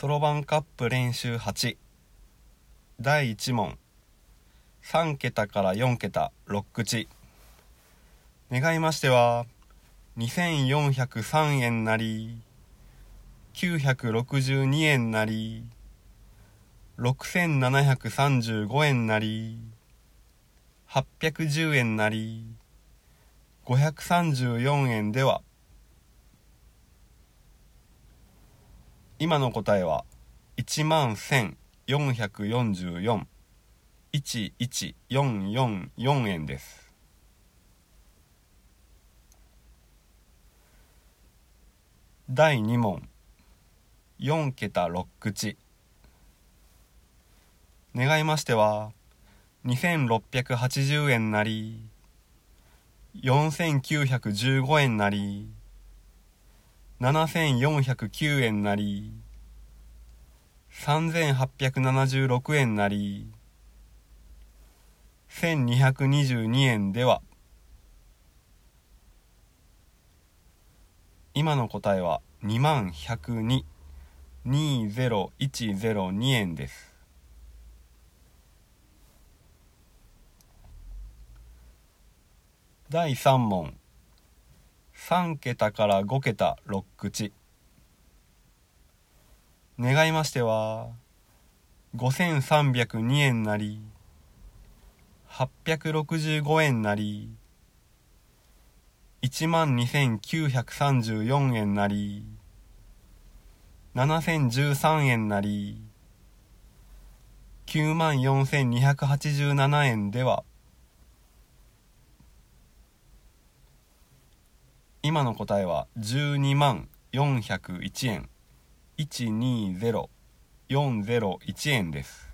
そろばんカップ練習8第1問。3桁から4桁6口。願いましては2403円なり962円なり6735円なり810円なり534円では今の答えは1万1444 11444円です。第2問。4桁6口。願いましては2680円なり4915円なり7409円なり3876円なり1222円では今の答えは2万102.20102円です。第3問。3桁から5桁6口。願いましては5302円なり865円なり12,934円なり7013円なり94,287円では今の答えは12万401円。120401円です。